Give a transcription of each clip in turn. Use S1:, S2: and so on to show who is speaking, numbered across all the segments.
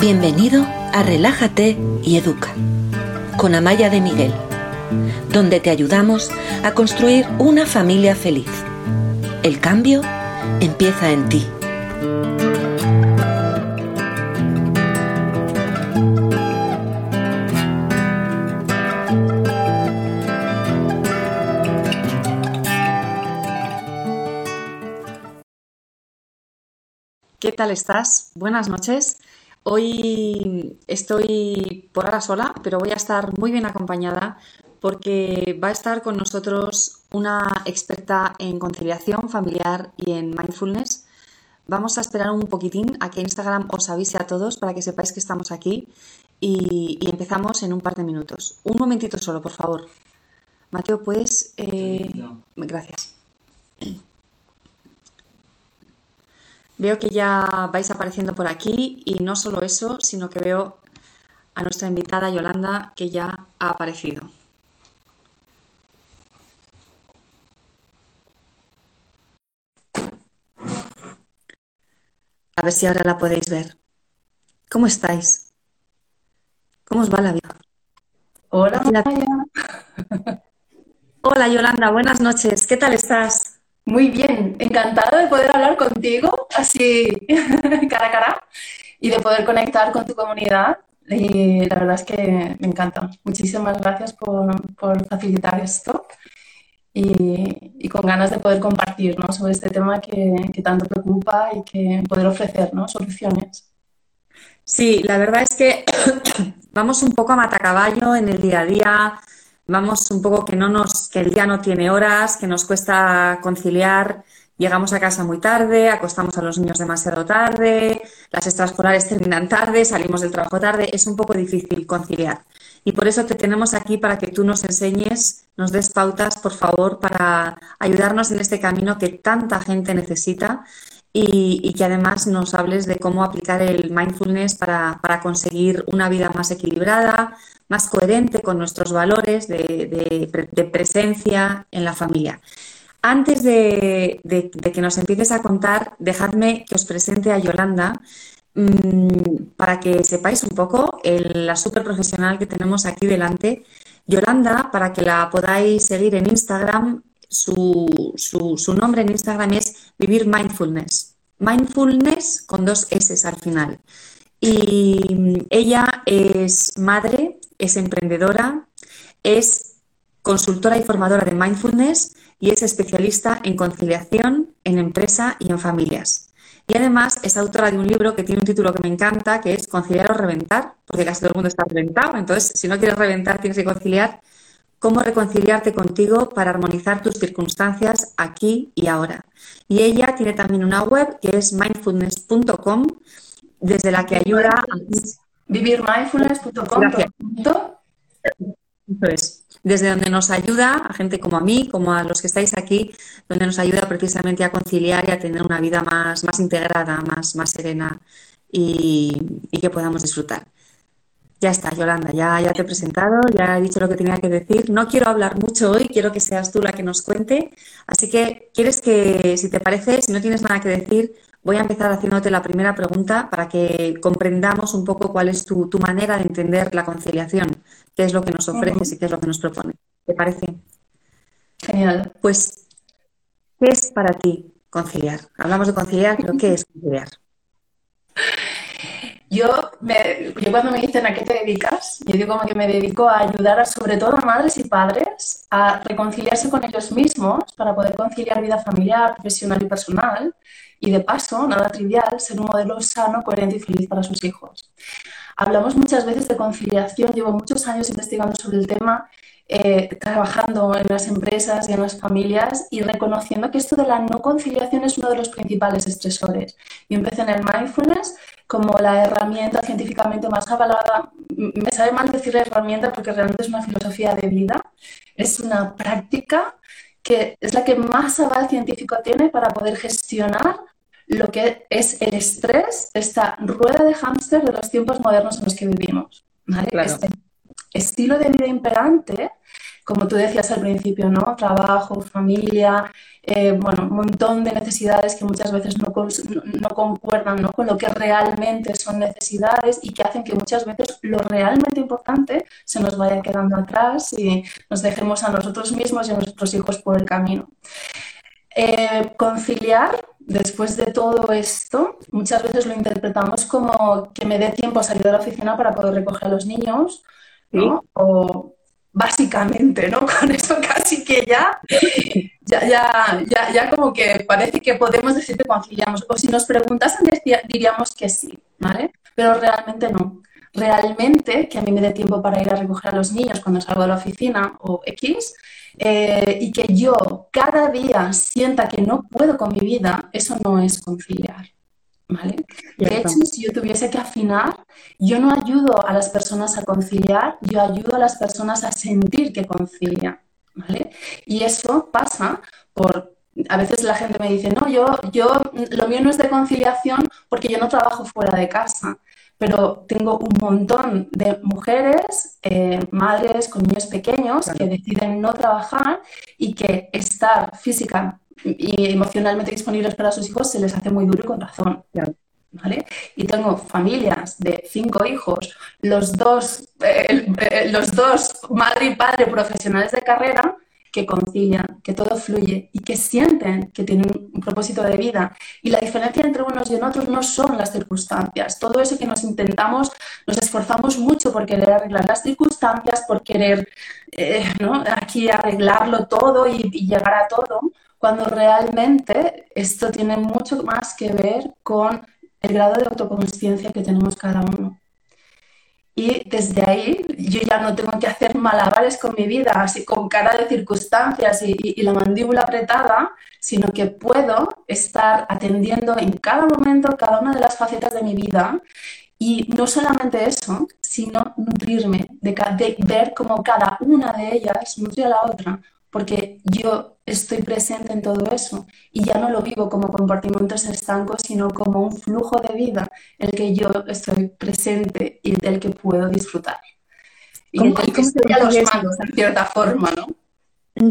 S1: Bienvenido a Relájate y Educa con Amaya de Miguel, donde te ayudamos a construir una familia feliz. El cambio empieza en ti.
S2: ¿Qué tal estás? Buenas noches. Hoy estoy por ahora sola, pero voy a estar muy bien acompañada porque va a estar con nosotros una experta en conciliación familiar y en mindfulness. Vamos a esperar un poquitín a que Instagram os avise a todos para que sepáis que estamos aquí y, empezamos en un par de minutos. Un momentito solo, por favor. Mateo, ¿puedes...? Eh, gracias. Veo que ya vais apareciendo por aquí y no solo eso, sino que veo a nuestra invitada Yolanda que ya ha aparecido. A ver si ahora la podéis ver. ¿Cómo estáis? ¿Cómo os va la vida?
S3: Hola,
S2: Hola Yolanda, buenas noches. ¿Qué tal estás?
S3: Muy bien, encantada de poder hablar contigo así cara a cara y de poder conectar con tu comunidad. Y la verdad es que me encanta. Muchísimas gracias por, facilitar esto y, con ganas de poder compartir sobre este tema que, tanto preocupa y que poder ofrecer soluciones.
S2: Sí, la verdad es que vamos un poco a matacaballo en el día a día vamos un poco que no nos, que el día no tiene horas, que nos cuesta conciliar, llegamos a casa muy tarde, acostamos a los niños demasiado tarde, las extraescolares terminan tarde, salimos del trabajo tarde, es un poco difícil conciliar. Y por eso te tenemos aquí para que tú nos enseñes, nos des pautas, por favor, para ayudarnos en este camino que tanta gente necesita y, que además nos hables de cómo aplicar el mindfulness para, para conseguir una vida más equilibrada, más coherente con nuestros valores de, presencia en la familia. Antes de, que nos empieces a contar, dejadme que os presente a Yolanda mm, para que sepáis un poco la super profesional que tenemos aquí delante. Yolanda, para que la podáis seguir en Instagram, su, su nombre en Instagram es Vivir Mindfulness. Mindfulness con dos S al final. Y ella es madre, es emprendedora, es consultora y formadora de mindfulness y es especialista en conciliación en empresa y en familias. Y además es autora de un libro que tiene un título que me encanta, que es Conciliar o Reventar, porque casi todo el mundo está reventado. Entonces, si no quieres reventar, tienes que conciliar. Cómo reconciliarte contigo para armonizar tus circunstancias aquí y ahora. Y ella tiene también una web que es mindfulness.com desde la que ayuda a
S3: vivirmindfulness.com.
S2: Desde donde nos ayuda a gente como a mí, como a los que estáis aquí, donde nos ayuda precisamente a conciliar y a tener una vida más, más integrada, más, más serena y, que podamos disfrutar. Ya está, Yolanda, ya, ya te he presentado, ya he dicho lo que tenía que decir. No quiero hablar mucho hoy, quiero que seas tú la que nos cuente. Así que, ¿quieres que, si te parece, si no tienes nada que decir, Voy a empezar haciéndote la primera pregunta para que comprendamos un poco cuál es tu, manera de entender la conciliación, qué es lo que nos ofreces y qué es lo que nos propone. ¿Te parece?
S3: Genial.
S2: Pues, ¿qué es para ti conciliar? Hablamos de conciliar, pero ¿qué es conciliar?
S3: Yo, cuando me dicen a qué te dedicas, yo digo que me dedico a ayudar a, sobre todo a madres y padres a reconciliarse con ellos mismos para poder conciliar vida familiar, profesional y personal y de paso, nada trivial, ser un modelo sano, coherente y feliz para sus hijos. Hablamos muchas veces de conciliación, llevo muchos años investigando sobre el tema, eh, trabajando en las empresas y en las familias y reconociendo que esto de la no conciliación es uno de los principales estresores. Yo empecé en el mindfulness como la herramienta científicamente más avalada. Me sabe mal decir herramienta porque realmente es una filosofía de vida, es una práctica que es la que más aval científico tiene para poder gestionar lo que es el estrés, esta rueda de hámster de los tiempos modernos en los que vivimos. Este estilo de vida imperante como tú decías al principio, ¿no? Trabajo, familia, eh, bueno, un montón de necesidades que muchas veces no, no, concuerdan ¿no? con lo que realmente son necesidades y que hacen que muchas veces lo realmente importante se nos vaya quedando atrás y nos dejemos a nosotros mismos y a nuestros hijos por el camino. Eh, conciliar, después de todo esto, muchas veces lo interpretamos como que me dé tiempo a salir de la oficina para poder recoger a los niños, ¿no? O básicamente, ¿no? Con eso casi que ya, ya, ya, ya, ya como que parece que podemos decir que conciliamos. O si nos preguntasen diríamos que sí, ¿vale? Pero realmente no. Realmente que a mí me dé tiempo para ir a recoger a los niños cuando salgo de la oficina o X, eh, y que yo cada día sienta que no puedo con mi vida, eso no es conciliar. ¿Vale? De hecho, si yo tuviese que afinar, yo no ayudo a las personas a conciliar, yo ayudo a las personas a sentir que concilian. ¿vale? Y eso pasa por a veces la gente me dice, no, yo, yo, lo mío no es de conciliación porque yo no trabajo fuera de casa pero tengo un montón de mujeres, eh, madres con niños pequeños que deciden no trabajar y que estar física y emocionalmente disponibles para sus hijos se les hace muy duro y con razón. ¿Vale? Y tengo familias de cinco hijos, los dos, eh, eh, los dos madre y padre profesionales de carrera, que concilian, que todo fluye y que sienten que tienen un propósito de vida. Y la diferencia entre unos y otros no son las circunstancias. Todo eso que nos intentamos, nos esforzamos mucho por querer arreglar las circunstancias, por querer eh, aquí arreglarlo todo y, y llegar a todo, cuando realmente esto tiene mucho más que ver con el grado de autoconsciencia que tenemos cada uno. Y desde ahí yo ya no tengo que hacer malabares con mi vida, así con cara de circunstancias y, la mandíbula apretada, sino que puedo estar atendiendo en cada momento cada una de las facetas de mi vida y no solamente eso, sino nutrirme, de, de ver cómo cada una de ellas nutre a la otra porque yo estoy presente en todo eso y ya no lo vivo como compartimentos estancos, sino como un flujo de vida en el que yo estoy presente y del que puedo disfrutar. Y ¿Cómo, los manos, en cierta forma, ¿no?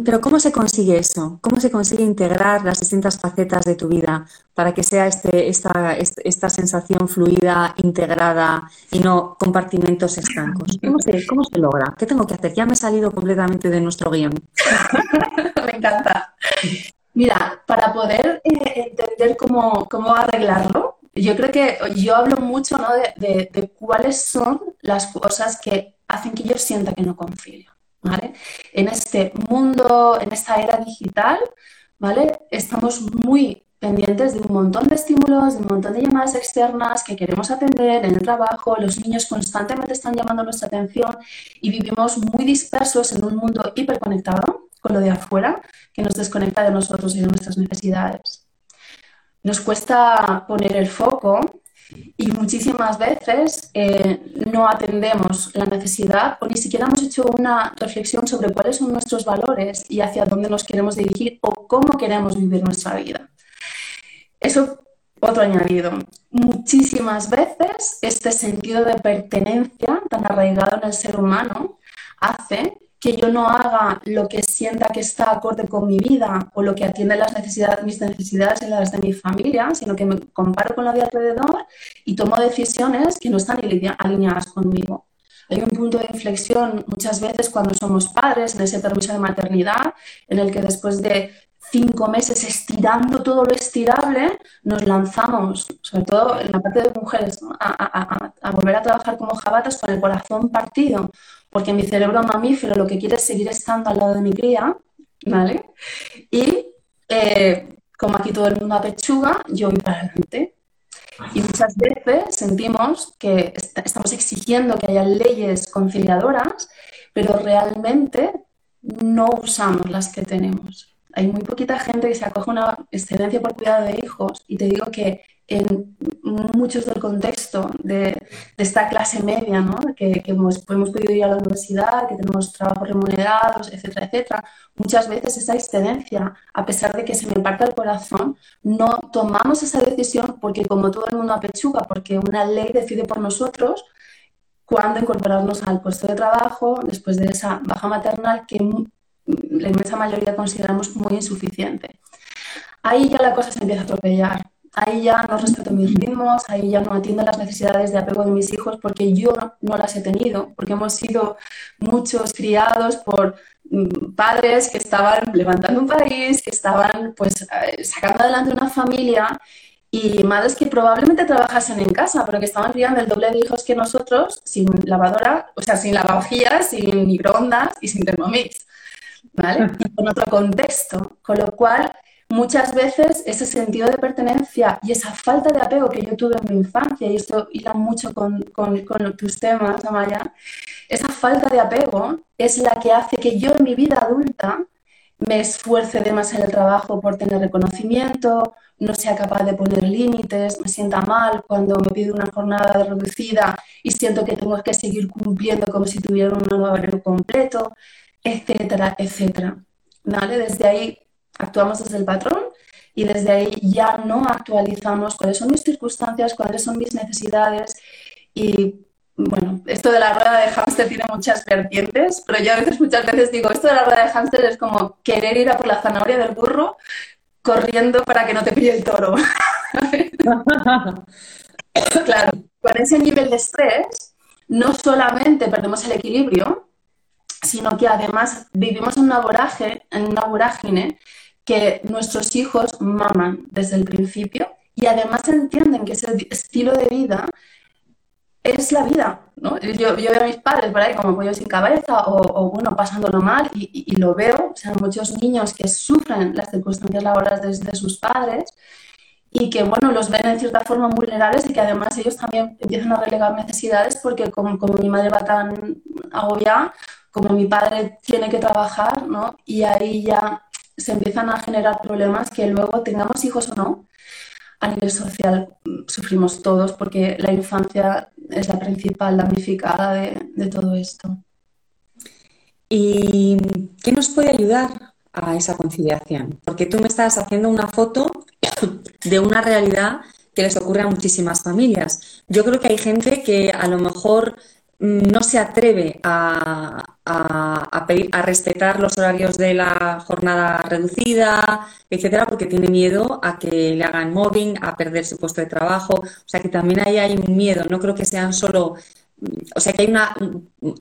S4: Pero ¿cómo se consigue eso? ¿Cómo se consigue integrar las distintas facetas de tu vida para que sea este, esta, esta sensación fluida, integrada y no compartimentos estancos? ¿Cómo se, ¿Cómo se logra? ¿Qué tengo que hacer? Ya me he salido completamente de nuestro guion.
S3: me encanta. Mira, para poder eh, entender cómo, cómo arreglarlo, yo creo que yo hablo mucho ¿no? de, de cuáles son las cosas que hacen que yo sienta que no confío. En este mundo, en esta era digital, ¿vale? Estamos muy pendientes de un montón de estímulos, de un montón de llamadas externas que queremos atender en el trabajo, los niños constantemente están llamando nuestra atención y vivimos muy dispersos en un mundo hiperconectado con lo de afuera que nos desconecta de nosotros y de nuestras necesidades. Nos cuesta poner el foco y muchísimas veces eh, no atendemos la necesidad o ni siquiera hemos hecho una reflexión sobre cuáles son nuestros valores y hacia dónde nos queremos dirigir o cómo queremos vivir nuestra vida. Eso, otro añadido. Muchísimas veces este sentido de pertenencia tan arraigado en el ser humano hace que yo no haga lo que sienta que está acorde con mi vida o lo que atiende las necesidades, mis necesidades y las de mi familia, sino que me comparo con la de alrededor y tomo decisiones que no están alineadas conmigo. Hay un punto de inflexión muchas veces cuando somos padres, en ese permiso de maternidad, en el que después de cinco meses estirando todo lo estirable, nos lanzamos, sobre todo en la parte de mujeres, a, a, volver a trabajar como jabatas con el corazón partido, porque mi cerebro mamífero lo que quiere es seguir estando al lado de mi cría, ¿vale? Y eh, como aquí todo el mundo apechuga, yo voy para adelante. Y muchas veces sentimos que estamos exigiendo que haya leyes conciliadoras, pero realmente no usamos las que tenemos. Hay muy poquita gente que se acoge una excedencia por cuidado de hijos y te digo que en muchos del contexto de, esta clase media, ¿no? que, hemos, podido ir a la universidad, que tenemos trabajos remunerados, etcétera, etcétera, muchas veces esa excedencia, a pesar de que se me parta el corazón, no tomamos esa decisión porque como todo el mundo apechuga, porque una ley decide por nosotros, cuándo incorporarnos al puesto de trabajo después de esa baja maternal que la inmensa mayoría consideramos muy insuficiente. Ahí ya la cosa se empieza a atropellar. Ahí ya no respeto mis ritmos, ahí ya no atiendo las necesidades de apego de mis hijos porque yo no las he tenido, porque hemos sido muchos criados por mm, padres que estaban levantando un país, que estaban pues eh, sacando adelante una familia y madres que probablemente trabajasen en casa, pero que estaban criando el doble de hijos que nosotros sin lavadora, o sea, sin lavavajillas, sin microondas y sin Thermomix, ¿vale? Y con otro contexto, con lo cual muchas veces ese sentido de pertenencia y esa falta de apego que yo tuve en mi infancia, y esto hila mucho con, con, tus temas, Amaya, esa falta de apego es la que hace que yo en mi vida adulta me esfuerce de más en el trabajo por tener reconocimiento, no sea capaz de poner límites, me sienta mal cuando me pide una jornada reducida y siento que tengo que seguir cumpliendo como si tuviera un horario completo, etcétera, etcétera. ¿Vale? Desde ahí actuamos desde el patrón y desde ahí ya no actualizamos cuáles son mis circunstancias, cuáles son mis necesidades y bueno, esto de la rueda de hámster tiene muchas vertientes, pero yo a veces muchas veces digo, esto de la rueda de hámster es como querer ir a por la zanahoria del burro corriendo para que no te pille el toro. claro, con ese nivel de estrés no solamente perdemos el equilibrio, sino que además vivimos en una en una vorágine que nuestros hijos maman desde el principio y además entienden que ese estilo de vida es la vida, ¿no? Yo, yo veo a mis padres por ahí como pollos sin cabeza o, o bueno, pasándolo mal y, lo veo, o sea, muchos niños que sufren las circunstancias laborales de, sus padres y que, bueno, los ven en cierta forma vulnerables y que además ellos también empiezan a relegar necesidades porque como, como mi madre va tan agobiada, como mi padre tiene que trabajar, ¿no? Y ahí ya se empiezan a generar problemas que luego tengamos hijos o no, a nivel social mm, sufrimos todos porque la infancia es la principal damnificada de, todo esto.
S2: ¿Y qué nos puede ayudar a esa conciliación? Porque tú me estás haciendo una foto de una realidad que les ocurre a muchísimas familias. Yo creo que hay gente que a lo mejor no se atreve a, pedir, a respetar los horarios de la jornada reducida, etcétera, porque tiene miedo a que le hagan mobbing, a perder su puesto de trabajo. O sea que también ahí hay un miedo. No creo que sean solo o sea que hay una,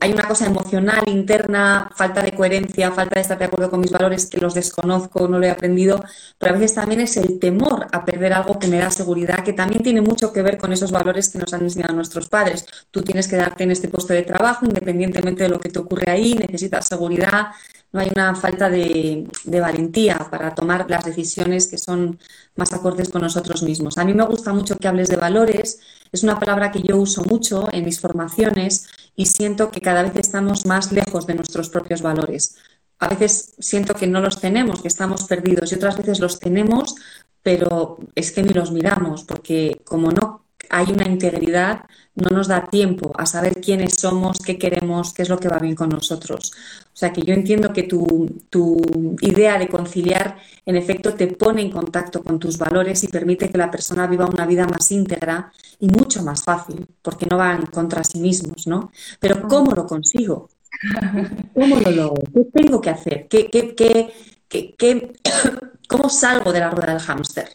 S2: hay una cosa emocional interna, falta de coherencia, falta de estar de acuerdo con mis valores que los desconozco, no lo he aprendido, pero a veces también es el temor a perder algo que me da seguridad, que también tiene mucho que ver con esos valores que nos han enseñado nuestros padres. Tú tienes que darte en este puesto de trabajo, independientemente de lo que te ocurre ahí, necesitas seguridad, no hay una falta de, valentía para tomar las decisiones que son más acordes con nosotros mismos. A mí me gusta mucho que hables de valores, es una palabra que yo uso mucho en mis formaciones y siento que cada vez estamos más lejos de nuestros propios valores. A veces siento que no los tenemos, que estamos perdidos y otras veces los tenemos, pero es que ni los miramos porque como no hay una integridad, no nos da tiempo a saber quiénes somos, qué queremos, qué es lo que va bien con nosotros. O sea que yo entiendo que tu, tu, idea de conciliar en efecto te pone en contacto con tus valores y permite que la persona viva una vida más íntegra y mucho más fácil, porque no van contra sí mismos, ¿no? Pero ¿cómo lo consigo? ¿Cómo lo logro? ¿Qué tengo que hacer? ¿Qué, qué, qué, qué cómo salgo de la rueda del hámster?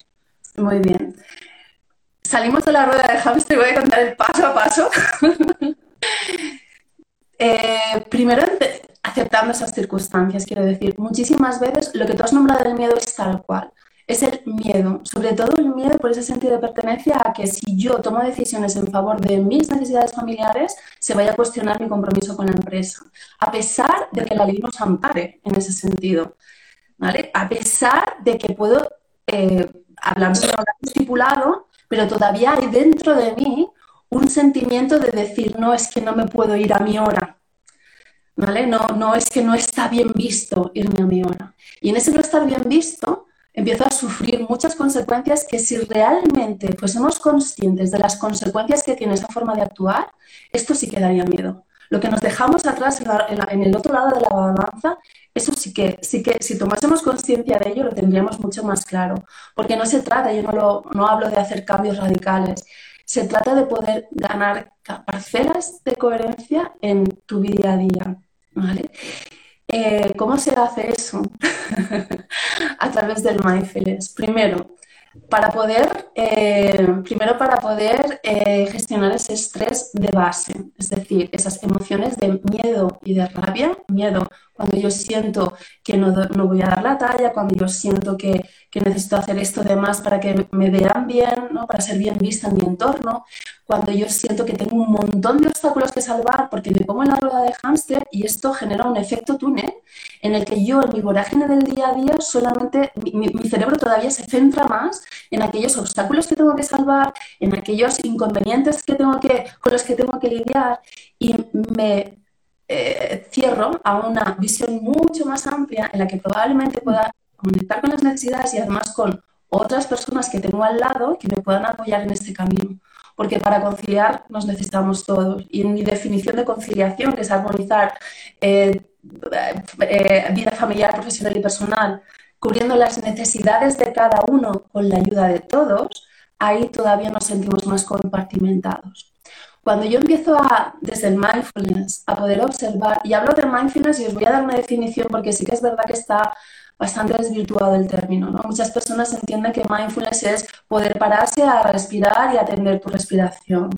S3: Muy bien salimos de la rueda de hámster y voy a contar el paso a paso. Eh, primero, aceptando esas circunstancias, quiero decir, muchísimas veces lo que tú has nombrado del miedo es tal cual. Es el miedo, sobre todo el miedo por ese sentido de pertenencia a que si yo tomo decisiones en favor de mis necesidades familiares, se vaya a cuestionar mi compromiso con la empresa, a pesar de que la ley nos ampare en ese sentido, ¿vale? A pesar de que puedo eh, hablar de un estipulado, pero todavía hay dentro de mí un sentimiento de decir, no es que no me puedo ir a mi hora, ¿vale? No, no es que no está bien visto irme a mi hora. Y en ese no estar bien visto, empiezo a sufrir muchas consecuencias que si realmente fuésemos conscientes de las consecuencias que tiene esa forma de actuar, esto sí que daría miedo. Lo que nos dejamos atrás en, el otro lado de la balanza, eso sí que, sí que si tomásemos conciencia de ello, lo tendríamos mucho más claro. Porque no se trata, yo no, lo, no hablo de hacer cambios radicales, se trata de poder ganar parcelas de coherencia en tu día a día. ¿vale? Eh, ¿Cómo se hace eso? a través del mindfulness. Primero, para poder, eh, primero para poder eh, gestionar ese estrés de base, es decir, esas emociones de miedo y de rabia, miedo cuando yo siento que no, no voy a dar la talla, cuando yo siento que, que, necesito hacer esto de más para que me vean bien, ¿no? para ser bien vista en mi entorno, cuando yo siento que tengo un montón de obstáculos que salvar porque me pongo en la rueda de hámster y esto genera un efecto túnel en el que yo en mi vorágine del día a día solamente mi, mi cerebro todavía se centra más en aquellos obstáculos que tengo que salvar, en aquellos inconvenientes que tengo que, con los que tengo que lidiar y me eh, cierro a una visión mucho más amplia en la que probablemente pueda conectar con las necesidades y además con otras personas que tengo al lado que me puedan apoyar en este camino. Porque para conciliar nos necesitamos todos. Y en mi definición de conciliación, que es armonizar eh, eh, vida familiar, profesional y personal, cubriendo las necesidades de cada uno con la ayuda de todos, ahí todavía nos sentimos más compartimentados. Cuando yo empiezo a, desde el mindfulness, a poder observar, y hablo de mindfulness y os voy a dar una definición porque sí que es verdad que está bastante desvirtuado el término. ¿no? Muchas personas entienden que mindfulness es poder pararse a respirar y atender tu respiración.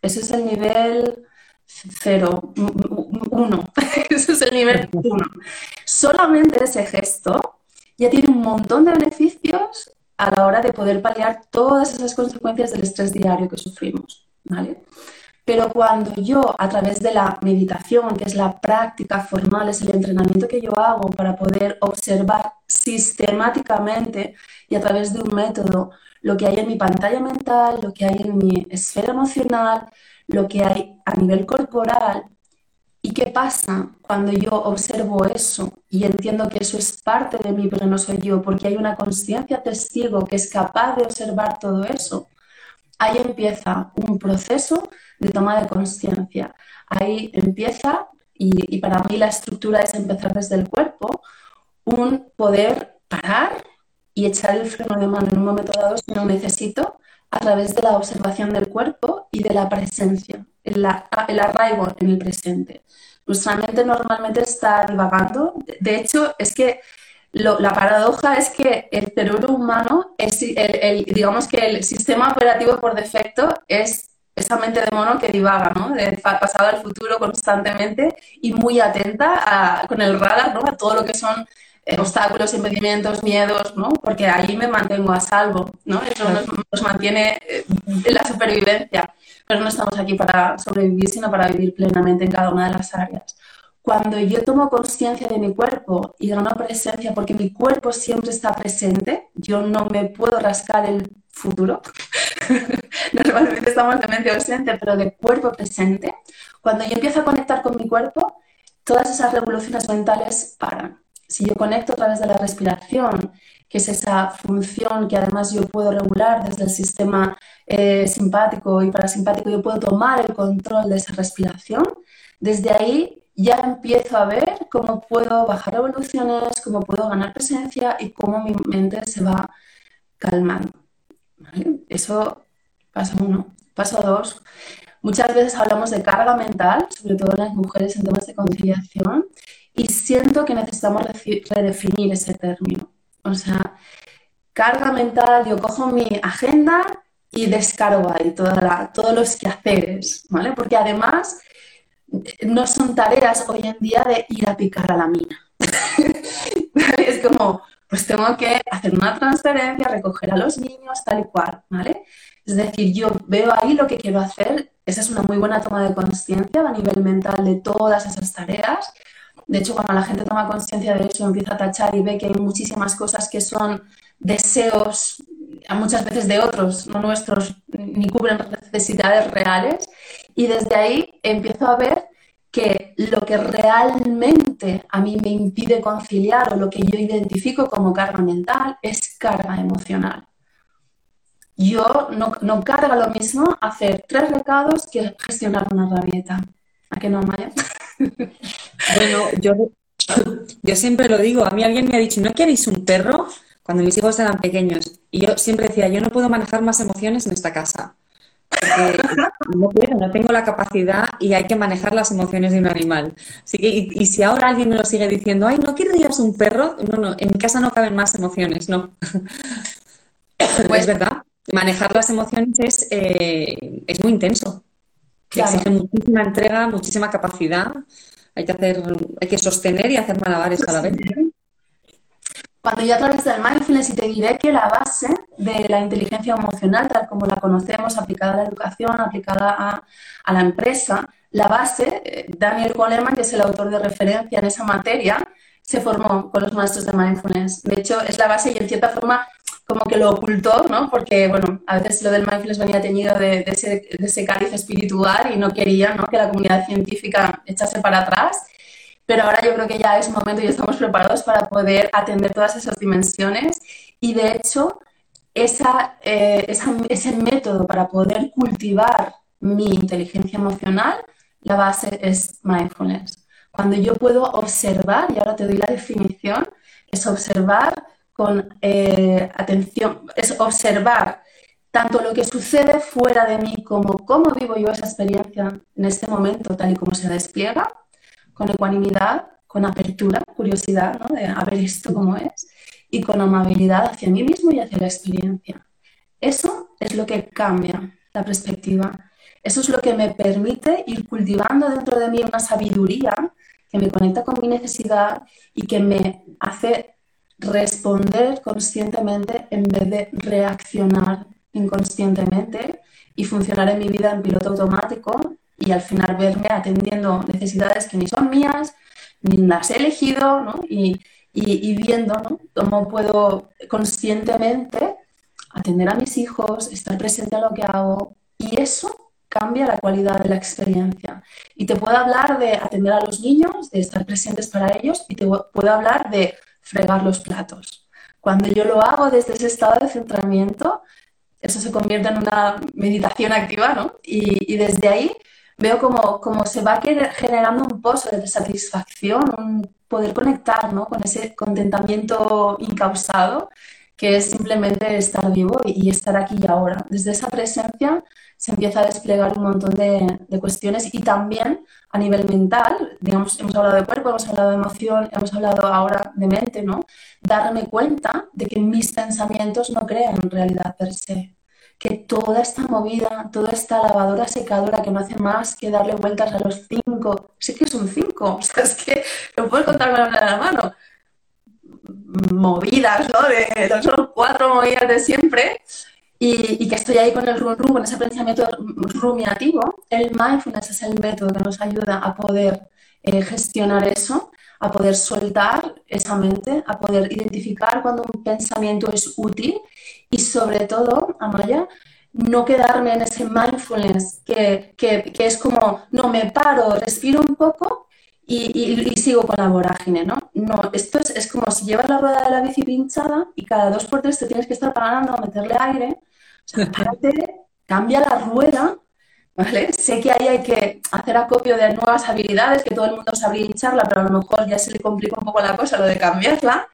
S3: Ese es el nivel cero, uno. Ese es el nivel uno. Solamente ese gesto ya tiene un montón de beneficios a la hora de poder paliar todas esas consecuencias del estrés diario que sufrimos. ¿Vale? Pero cuando yo, a través de la meditación, que es la práctica formal, es el entrenamiento que yo hago para poder observar sistemáticamente y a través de un método lo que hay en mi pantalla mental, lo que hay en mi esfera emocional, lo que hay a nivel corporal, ¿Y qué pasa cuando yo observo eso y entiendo que eso es parte de mí, pero no soy yo? Porque hay una conciencia testigo que es capaz de observar todo eso. Ahí empieza un proceso de toma de conciencia. Ahí empieza, y, para mí la estructura es empezar desde el cuerpo, un poder parar y echar el freno de mano en un momento dado si no necesito, a través de la observación del cuerpo y de la presencia, el, el arraigo en el presente. Nuestra mente normalmente está divagando. De hecho, es que la paradoja es que el cerebro humano, es el, digamos que el sistema operativo por defecto es esa mente de mono que divaga, ¿no? Del pasado al futuro constantemente y muy atenta con el radar, ¿no? A todo lo que son eh, obstáculos, impedimentos, miedos, ¿no? Porque ahí me mantengo a salvo, ¿no? Eso nos, mantiene eh, en la supervivencia. Pero no estamos aquí para sobrevivir, sino para vivir plenamente en cada una de las áreas. Cuando yo tomo conciencia de mi cuerpo y gano presencia, porque mi cuerpo siempre está presente, yo no me puedo rascar el futuro. Normalmente estamos de mente ausente, pero de cuerpo presente. Cuando yo empiezo a conectar con mi cuerpo, todas esas revoluciones mentales paran. Si yo conecto a través de la respiración, que es esa función que además yo puedo regular desde el sistema eh, simpático y parasimpático, yo puedo tomar el control de esa respiración, desde ahí ya empiezo a ver cómo puedo bajar revoluciones, cómo puedo ganar presencia y cómo mi mente se va calmando. Eso paso uno. Paso dos. Muchas veces hablamos de carga mental, sobre todo en las mujeres en temas de conciliación, y siento que necesitamos redefinir ese término. O sea, carga mental, yo cojo mi agenda y descargo ahí toda todos los quehaceres, ¿vale? Porque además no son tareas hoy en día de ir a picar a la mina. es como, pues tengo que hacer una transferencia, recoger a los niños, tal y cual, ¿vale? Es decir, yo veo ahí lo que quiero hacer, esa es una muy buena toma de conciencia a nivel mental de todas esas tareas. De hecho, cuando la gente toma conciencia de eso, empieza a tachar y ve que hay muchísimas cosas que son deseos, muchas veces de otros, no nuestros, ni cubren necesidades reales. Y desde ahí empiezo a ver que lo que realmente a mí me impide conciliar o lo que yo identifico como carga mental es carga emocional. Yo no, no carga lo mismo hacer tres recados que gestionar una rabieta. ¿A qué no, Maya?
S2: Bueno, yo, yo siempre lo digo. A mí alguien me ha dicho, ¿no queréis un perro? Cuando mis hijos eran pequeños. Y yo siempre decía, yo no puedo manejar más emociones en esta casa. porque no puedo, no tengo la capacidad y hay que manejar las emociones de un animal. Así que, y, si ahora alguien me lo sigue diciendo, ay, no quiero a un perro, no, no, en mi casa no caben más emociones, no. Pues es verdad, manejar las emociones es, eh, es muy intenso. Exige muchísima entrega, muchísima capacidad. Hay que hacer, hay que sostener y hacer malabares a la vez.
S3: Cuando yo a través del mindfulness y te diré que la base de la inteligencia emocional, tal como la conocemos, aplicada a la educación, aplicada a, a la empresa, la base, eh, Daniel Goleman, que es el autor de referencia en esa materia, se formó con los maestros de mindfulness. De hecho, es la base y en cierta forma como que lo ocultó, ¿no? Porque, bueno, a veces lo del mindfulness venía teñido de, ese, de ese cáliz espiritual y no quería, ¿no? Que la comunidad científica echase para atrás. Pero ahora yo creo que ya es momento y estamos preparados para poder atender todas esas dimensiones. Y de hecho, esa, eh, esa, ese método para poder cultivar mi inteligencia emocional, la base es mindfulness. Cuando yo puedo observar, y ahora te doy la definición, es observar con eh, atención, es observar tanto lo que sucede fuera de mí como cómo vivo yo esa experiencia en este momento, tal y como se despliega, con ecuanimidad, con apertura, curiosidad, ¿no? de a ver esto cómo es, y con amabilidad hacia mí mismo y hacia la experiencia. Eso es lo que cambia la perspectiva. Eso es lo que me permite ir cultivando dentro de mí una sabiduría que me conecta con mi necesidad y que me hace responder conscientemente en vez de reaccionar inconscientemente y funcionar en mi vida en piloto automático y al final verme atendiendo necesidades que ni son mías, ni las he elegido, y, y, viendo ¿no? cómo puedo conscientemente atender a mis hijos, estar presente a lo que hago, y eso cambia la calidad de la experiencia. Y te puedo hablar de atender a los niños, de estar presentes para ellos, y te puedo hablar de fregar los platos. Cuando yo lo hago desde ese estado de centramiento, eso se convierte en una meditación activa, ¿no? Y, desde ahí veo como, se va generando un pozo de satisfacción, un poder conectar ¿no? con ese contentamiento incausado que es simplemente estar vivo y estar aquí y ahora. Desde esa presencia se empieza a desplegar un montón de, de, cuestiones y también a nivel mental, digamos, hemos hablado de cuerpo, hemos hablado de emoción, hemos hablado ahora de mente, ¿no? Darme cuenta de que mis pensamientos no crean realidad per se, que toda esta movida, toda esta lavadora secadora que no hace más que darle vueltas a los cinco, sé que son cinco, o sea, es que lo puedes contar con la mano, movidas, ¿no? De, los cuatro movidas de siempre, y, y, que estoy ahí con el rum, rum con ese pensamiento rumiativo, el mindfulness es el método que nos ayuda a poder eh, gestionar eso, a poder soltar esa mente, a poder identificar cuando un pensamiento es útil y sobre todo, Amaya, no quedarme en ese mindfulness que, que, que es como, no, me paro, respiro un poco y, y, sigo con la vorágine, ¿no? No, esto es, es, como si llevas la rueda de la bici pinchada y cada dos por tres te tienes que estar parando a meterle aire. O sea, párate, cambia la rueda, ¿vale? Sé que ahí hay que hacer acopio de nuevas habilidades, que todo el mundo sabría hincharla, pero a lo mejor ya se le complica un poco la cosa lo de cambiarla.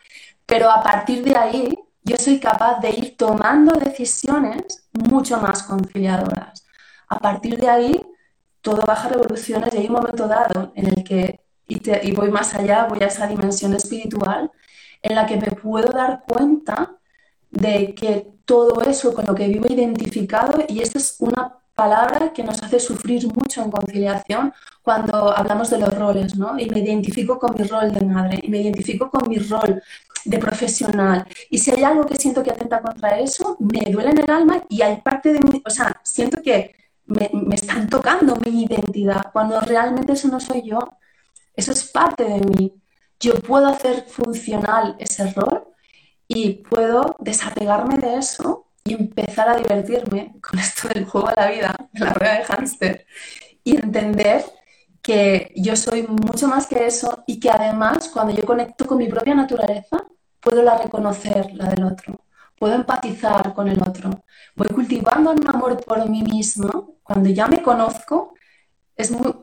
S3: Pero a partir de ahí, yo soy capaz de ir tomando decisiones mucho más conciliadoras. A partir de ahí, todo baja revoluciones y hay un momento dado en el que, y, voy más allá, voy a esa dimensión espiritual, en la que me puedo dar cuenta de que todo eso con lo que vivo identificado, y esta es una palabra que nos hace sufrir mucho en conciliación cuando hablamos de los roles, ¿no? Y me identifico con mi rol de madre, y me identifico con mi rol de profesional. Y si hay algo que siento que atenta contra eso, me duele en el alma y hay parte de mí, o sea, siento que me, me están tocando mi identidad, cuando realmente eso no soy yo. Eso es parte de mí. Yo puedo hacer funcional ese rol y puedo desapegarme de eso y empezar a divertirme con esto del juego de la vida, la rueda de hámster, y entender que yo soy mucho más que eso y que además cuando yo conecto con mi propia naturaleza, puedo la reconocer, la del otro, puedo empatizar con el otro, voy cultivando un amor por mí mismo, cuando ya me conozco,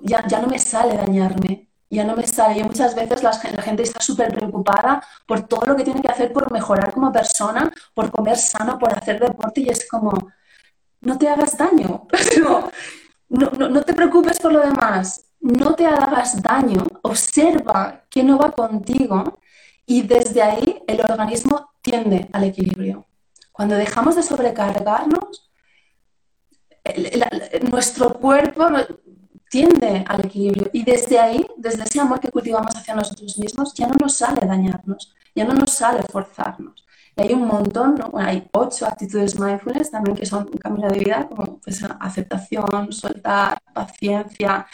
S3: ya no me sale dañarme, ya no me sale. Yo muchas veces la, gente está súper preocupada por todo lo que tiene que hacer por mejorar como persona, por comer sano, por hacer deporte y es como, no te hagas daño. No, no, no te preocupes por lo demás, no te hagas daño, observa que no va contigo y desde ahí el organismo tiende al equilibrio. Cuando dejamos de sobrecargarnos, nuestro cuerpo tiende al equilibrio y desde ahí, desde ese amor que cultivamos hacia nosotros mismos, ya no nos sale dañarnos, ya no nos sale forzarnos. Y hay un montón, ¿no? hay ocho actitudes mindfulness también que son un cambio de vida, como pues, aceptación, soltar, paciencia,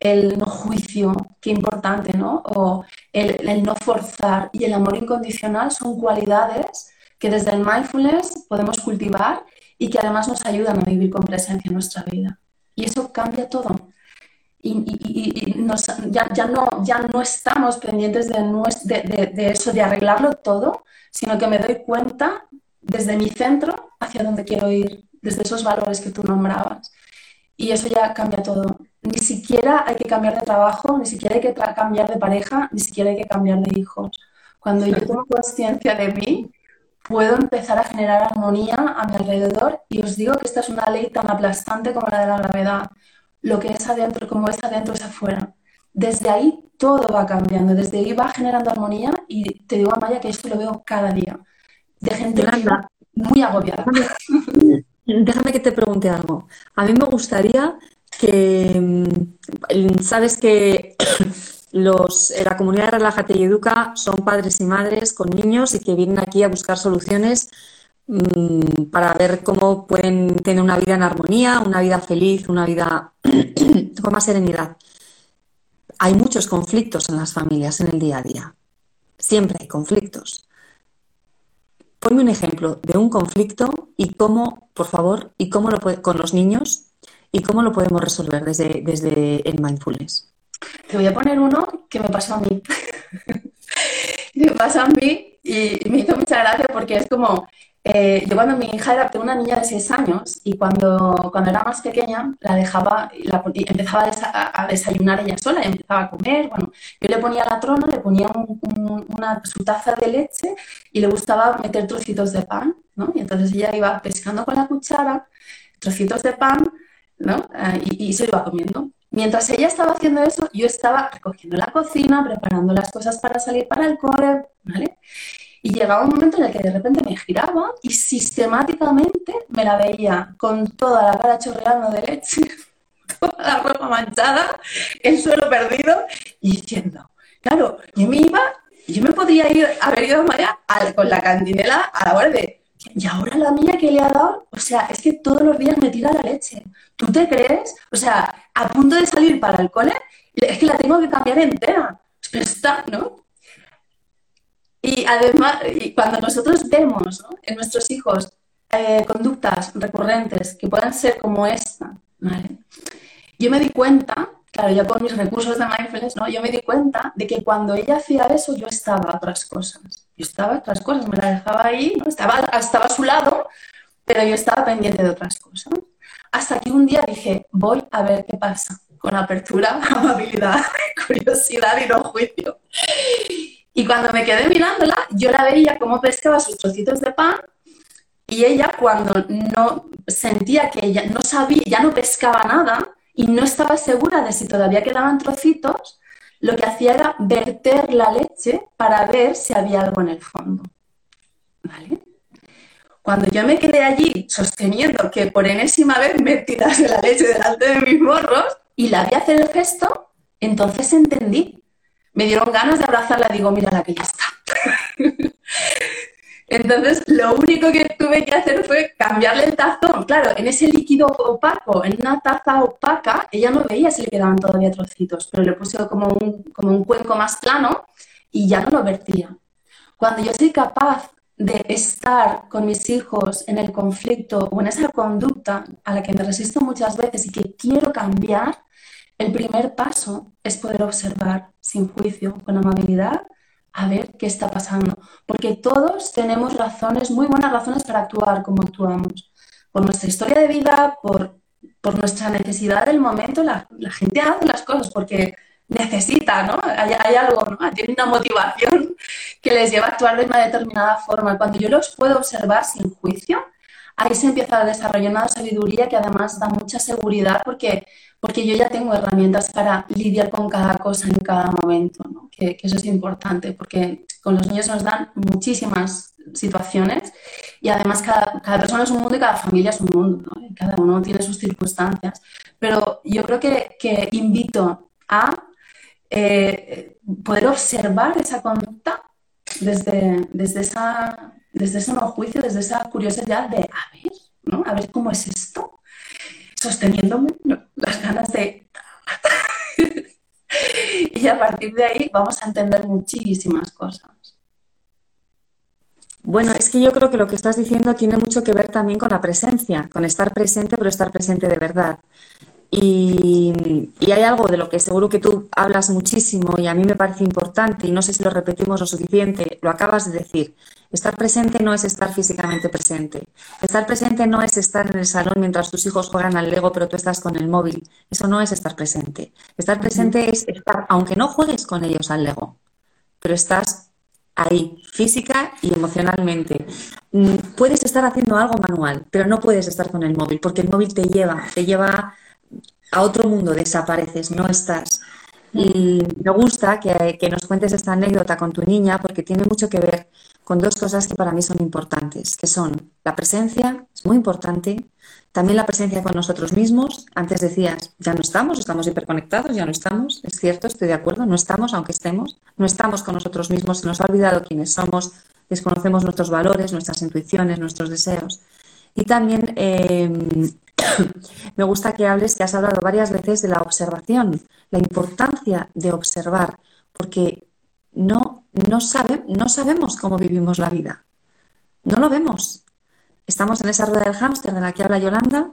S3: el no juicio, qué importante, ¿no? O el, el no forzar y el amor incondicional son cualidades que desde el mindfulness podemos cultivar y que además nos ayudan a vivir con presencia en nuestra vida. Y eso cambia todo. Y, ya, no, ya no estamos pendientes de, de, eso, de arreglarlo todo, sino que me doy cuenta desde mi centro hacia dónde quiero ir, desde esos valores que tú nombrabas. Y eso ya cambia todo. Ni siquiera hay que cambiar de trabajo, ni siquiera hay que cambiar de pareja, ni siquiera hay que cambiar de hijos. Cuando yo tengo conciencia de mí, puedo empezar a generar armonía a mi alrededor y os digo que esta es una ley tan aplastante como la de la gravedad. Lo que es adentro, como es adentro, es afuera. Desde ahí todo va cambiando, desde ahí va generando armonía y te digo, Amaya, que esto lo veo cada día. De gente muy agobiada.
S2: Déjame que te pregunte algo. A mí me gustaría que, mm, sabes que los, la comunidad de Relájate y Educa son padres y madres con niños y que vienen aquí a buscar soluciones mm, para ver cómo pueden tener una vida en armonía, una vida feliz, una vida con más serenidad. Hay muchos conflictos en las familias en el día a día. Siempre hay conflictos. Ponme un ejemplo de un conflicto y cómo, por favor, y cómo lo con los niños y cómo lo podemos resolver desde, desde el mindfulness.
S3: Te voy a poner uno que me pasó a mí. me pasó a mí y me hizo mucha gracia porque es como, eh, yo cuando mi hija era una niña de 6 años y cuando, cuando era más pequeña la dejaba, la, empezaba a, desayunar ella sola y empezaba a comer, bueno, yo le ponía la trona, le ponía una, su taza de leche y le gustaba meter trocitos de pan, ¿no? Y entonces ella iba pescando con la cuchara trocitos de pan, ¿no? Eh, y, y se iba comiendo. Mientras ella estaba haciendo eso, yo estaba recogiendo la cocina, preparando las cosas para salir para el cole, ¿vale? Y llegaba un momento en el que de repente me giraba y sistemáticamente me la veía con toda la cara chorreando de leche, toda la ropa manchada, el suelo perdido y diciendo, claro, yo me iba, yo me podría ir, haber ido a Maya con la cantinela a la hora de y ahora la mía que le ha dado, o sea, es que todos los días me tira la leche. ¿Tú te crees? O sea, a punto de salir para el cole, es que la tengo que cambiar entera. Está, ¿no? Y además, y cuando nosotros vemos en nuestros hijos eh, conductas recurrentes que puedan ser como esta, ¿vale? yo me di cuenta, claro, ya con mis recursos de mindfulness, ¿no? yo me di cuenta de que cuando ella hacía eso, yo estaba a otras cosas yo estaba otras cosas, me la dejaba ahí, estaba, estaba a su lado, pero yo estaba pendiente de otras cosas. Hasta que un día dije, voy a ver qué pasa, con apertura, amabilidad, curiosidad y no juicio. Y cuando me quedé mirándola, yo la veía cómo pescaba sus trocitos de pan y ella cuando no sentía que ella no sabía, ya no pescaba nada y no estaba segura de si todavía quedaban trocitos, lo que hacía era verter la leche para ver si había algo en el fondo. ¿Vale? Cuando yo me quedé allí sosteniendo que por enésima vez me tirase la leche delante de mis morros y la vi hacer el gesto, entonces entendí. Me dieron ganas de abrazarla, digo, mira la que ya está. Entonces, lo único que tuve que hacer fue cambiarle el tazón. Claro, en ese líquido opaco, en una taza opaca, ella no veía si le quedaban todavía trocitos, pero le puse como un, como un cuenco más plano y ya no lo vertía. Cuando yo soy capaz de estar con mis hijos en el conflicto o en esa conducta a la que me resisto muchas veces y que quiero cambiar, el primer paso es poder observar sin juicio, con amabilidad a ver qué está pasando. Porque todos tenemos razones, muy buenas razones para actuar como actuamos. Por nuestra historia de vida, por, por nuestra necesidad del momento, la, gente hace las cosas porque necesita, ¿no? Hay, algo. Tiene una motivación que les lleva a actuar de una determinada forma. Cuando yo los puedo observar sin juicio, ahí se empieza a desarrollar una sabiduría que además da mucha seguridad porque, porque yo ya tengo herramientas para lidiar con cada cosa en cada momento, ¿no? que, que, eso es importante porque con los niños nos dan muchísimas situaciones y además cada, cada persona es un mundo y cada familia es un mundo, ¿no? cada uno tiene sus circunstancias. Pero yo creo que, que invito a eh, poder observar esa conducta desde, desde, esa, desde ese no juicio, desde esa curiosidad de, a ver, ¿no? A ver cómo es esto, sosteniéndome las ganas de... y a partir de ahí vamos a entender muchísimas cosas.
S2: Bueno, es que yo creo que lo que estás diciendo tiene mucho que ver también con la presencia, con estar presente, pero estar presente de verdad. Y, hay algo de lo que seguro que tú hablas muchísimo y a mí me parece importante y no sé si lo repetimos lo suficiente, lo acabas de decir. Estar presente no es estar físicamente presente. Estar presente no es estar en el salón mientras tus hijos juegan al Lego pero tú estás con el móvil. Eso no es estar presente. Estar presente es estar, aunque no juegues con ellos al Lego, pero estás ahí, física y emocionalmente. Mm, puedes estar haciendo algo manual, pero no puedes estar con el móvil, porque el móvil te lleva, te lleva a otro mundo, desapareces, no estás. Y me gusta que, nos cuentes esta anécdota con tu niña porque tiene mucho que ver con dos cosas que para mí son importantes, que son la presencia, es muy importante, también la presencia con nosotros mismos. Antes decías, ya no estamos, estamos hiperconectados, ya no estamos. Es cierto, estoy de acuerdo, no estamos, aunque estemos. No estamos con nosotros mismos, se nos ha olvidado quiénes somos, desconocemos nuestros valores, nuestras intuiciones, nuestros deseos. Y también em, me gusta que hables, que has hablado varias veces de la observación, la importancia de observar, porque no, no, sabe, no sabemos cómo vivimos la vida. No lo vemos. Estamos en esa rueda del hámster de la que habla Yolanda,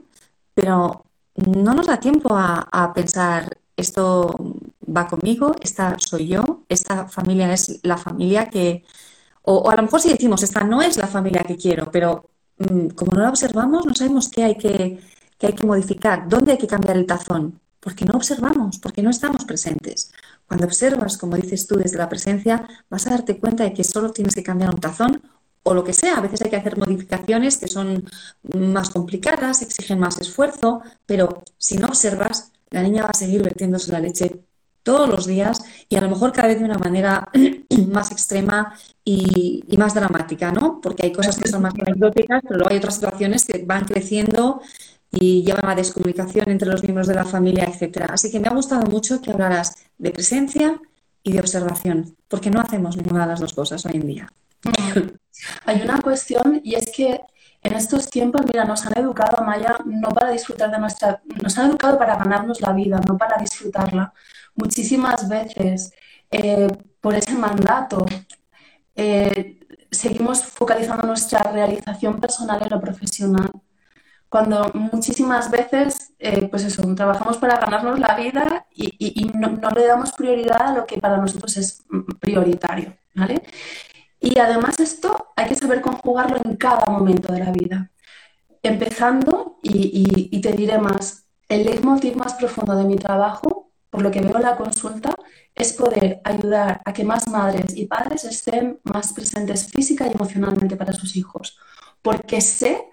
S2: pero no nos da tiempo a, pensar, esto va conmigo, esta soy yo, esta familia es la familia que... O, a lo mejor si decimos, esta no es la familia que quiero, pero mm, como no la observamos, no sabemos qué hay que, qué hay que modificar, dónde hay que cambiar el tazón, porque no observamos, porque no estamos presentes. Cuando observas, como dices tú, desde la presencia, vas a darte cuenta de que solo tienes que cambiar un tazón o lo que sea. A veces hay que hacer modificaciones que son más complicadas, exigen más esfuerzo, pero si no observas, la niña va a seguir vertiéndose la leche todos los días y a lo mejor cada vez de una manera más extrema y, más dramática, ¿no? Porque hay cosas que son más anecdóticas, pero luego hay otras situaciones que van creciendo y llevan a descomunicación entre los miembros de la familia, etcétera. Así que me ha gustado mucho que hablaras de presencia y de observación, porque no hacemos ninguna de las dos cosas hoy en día.
S3: Hay una cuestión y es que en estos tiempos, mira, nos han educado, Maya, no para disfrutar de nuestra, nos han educado para ganarnos la vida, no para disfrutarla. Muchísimas veces, eh, por ese mandato, eh, seguimos focalizando nuestra realización personal en lo profesional cuando muchísimas veces, eh, pues eso, trabajamos para ganarnos la vida y, no, le damos prioridad a lo que para nosotros es prioritario, ¿vale? Y además esto hay que saber conjugarlo en cada momento de la vida. Empezando, y, te diré más, el leitmotiv más profundo de mi trabajo, por lo que veo en la consulta, es poder ayudar a que más madres y padres estén más presentes física y emocionalmente para sus hijos. Porque sé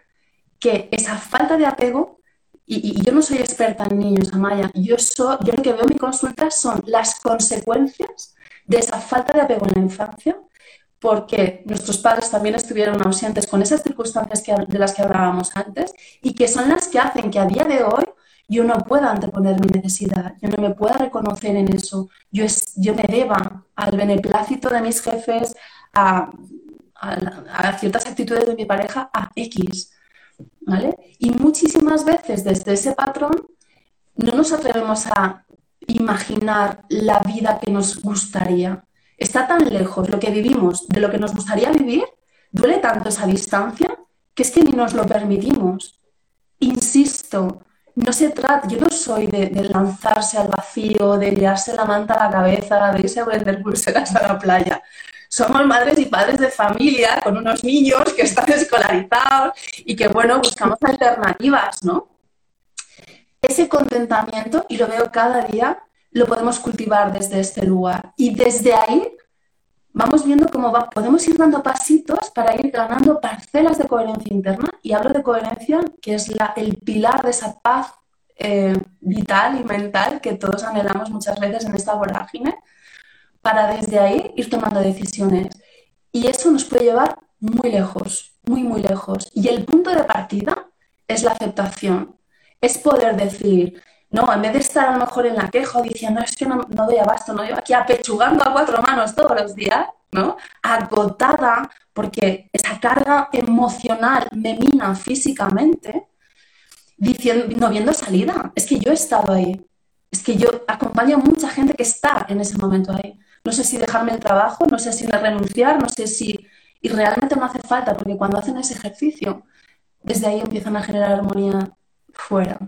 S3: que esa falta de apego, y, yo no soy experta en niños, Amaya, yo, yo lo que veo en mi consulta son las consecuencias de esa falta de apego en la infancia, porque nuestros padres también estuvieron ausentes con esas circunstancias que, de las que hablábamos antes, y que son las que hacen que a día de hoy yo no pueda anteponer mi necesidad, yo no me pueda reconocer en eso, yo, es, yo me deba al beneplácito de mis jefes, a, a ciertas actitudes de mi pareja, a X. Y muchísimas veces desde ese patrón no nos atrevemos a imaginar la vida que nos gustaría. Está tan lejos lo que vivimos de lo que nos gustaría vivir, duele tanto esa distancia, que es que ni nos lo permitimos. Insisto, no se trata, yo no soy de, lanzarse al vacío, de liarse la manta a la cabeza, de irse a vender pulseras a la playa somos madres y padres de familia con unos niños que están escolarizados y que, bueno, buscamos alternativas, ¿no? Ese contentamiento, y lo veo cada día, lo podemos cultivar desde este lugar. Y desde ahí vamos viendo cómo va, podemos ir dando pasitos para ir ganando parcelas de coherencia interna. Y hablo de coherencia, que es la, el pilar de esa paz eh, vital y mental que todos anhelamos muchas veces en esta vorágine, para desde ahí ir tomando decisiones. Y eso nos puede llevar muy lejos, muy, muy lejos. Y el punto de partida es la aceptación. Es poder decir, no, en vez de estar a lo mejor en la queja diciendo, es que no, doy abasto, no, yo aquí apechugando a cuatro manos todos los días, ¿no? Agotada, porque esa carga emocional me mina físicamente, diciendo, no viendo salida. Es que yo he estado ahí. Es que yo acompaño a mucha gente que está en ese momento ahí. No sé si dejarme el trabajo, no sé si renunciar, no sé si... Y realmente no hace falta, porque cuando hacen ese ejercicio, desde ahí empiezan a generar armonía fuera.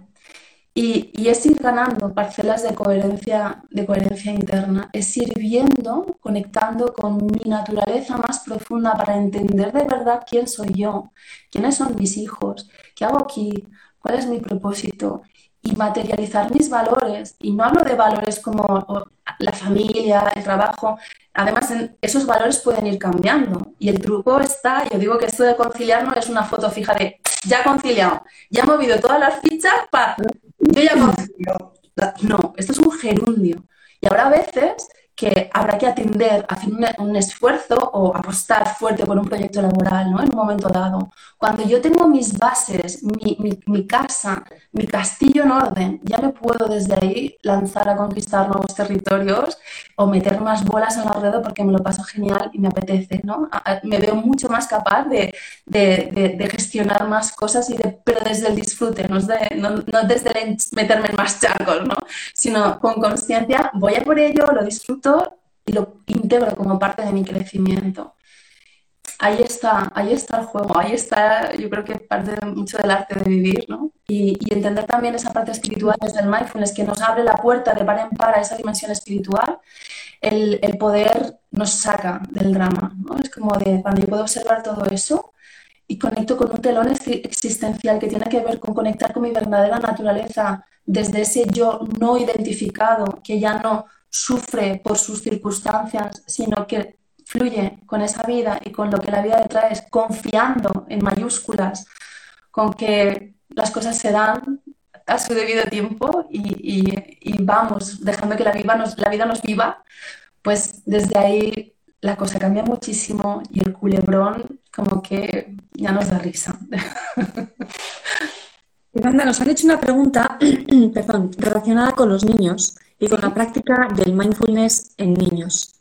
S3: Y, es ir ganando parcelas de coherencia, de coherencia interna, es ir viendo, conectando con mi naturaleza más profunda para entender de verdad quién soy yo, quiénes son mis hijos, qué hago aquí, cuál es mi propósito y materializar mis valores. Y no hablo de valores como la familia, el trabajo. Además, esos valores pueden ir cambiando. Y el truco está, yo digo que esto de conciliar no es una foto fija de ya conciliado, ya he movido todas las fichas para yo ya confío. No, esto es un gerundio. Y habrá veces que habrá que atender, hacer un, esfuerzo o apostar fuerte por un proyecto laboral ¿no? en un momento dado. Cuando yo tengo mis bases, mi, mi, casa, mi castillo en orden, ya me puedo desde ahí lanzar a conquistar nuevos territorios o meter más bolas en la red porque me lo paso genial y me apetece. ¿no? Me veo mucho más capaz de, de, de, gestionar más cosas, y de, pero desde el disfrute, no, no, no desde meterme en más charcos, ¿no? sino con conciencia, voy a por ello, lo disfruto y lo integro como parte de mi crecimiento. Ahí está, ahí está el juego, ahí está, yo creo que parte mucho del arte de vivir, ¿no? Y, entender también esa parte espiritual desde el mindfulness que nos abre la puerta de par en par a esa dimensión espiritual, el, el poder nos saca del drama, ¿no? Es como de cuando yo puedo observar todo eso y conecto con un telón existencial que tiene que ver con conectar con mi verdadera naturaleza desde ese yo no identificado que ya no sufre por sus circunstancias, sino que fluye con esa vida y con lo que la vida le trae, confiando en mayúsculas, con que las cosas se dan a su debido tiempo y, vamos, dejando que la vida, nos, la vida nos viva, pues desde ahí la cosa cambia muchísimo y el culebrón como que ya nos da risa.
S2: Fernanda, nos han hecho una pregunta perdón, relacionada con los niños y con la práctica del mindfulness en niños.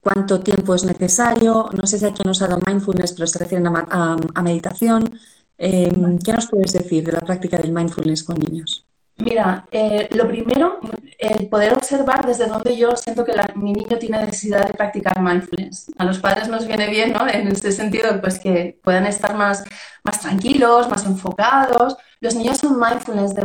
S2: ¿Cuánto tiempo es necesario? No sé si aquí nos ha dado mindfulness, pero se refieren a, meditación. Em, ¿Qué nos puedes decir de la práctica del mindfulness con niños?
S3: Mira, eh, lo primero, el poder observar desde donde yo siento que mi niño tiene necesidad de practicar mindfulness. A los padres nos viene bien, ¿no? En este sentido, pues que puedan estar más, más tranquilos, más enfocados. Los niños son mindfulness, de,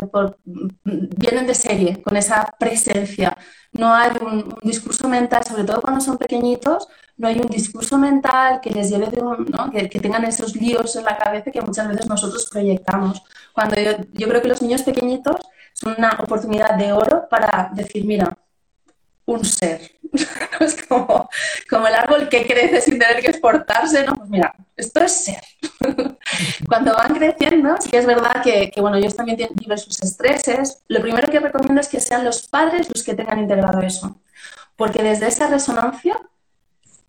S3: vienen de serie, con esa presencia. No hay un, discurso mental, sobre todo cuando son pequeñitos, no hay un discurso mental que les lleve de un, ¿no? que, que, tengan esos líos en la cabeza que muchas veces nosotros proyectamos. Cuando yo, yo creo que los niños pequeñitos son una oportunidad de oro para decir, mira, un ser. es como, como, el árbol que crece sin tener que exportarse, ¿no? Pues mira, esto es ser. Cuando van creciendo, sí es verdad que, que, bueno, ellos también tienen diversos estreses. Lo primero que recomiendo es que sean los padres los que tengan integrado eso. Porque desde esa resonancia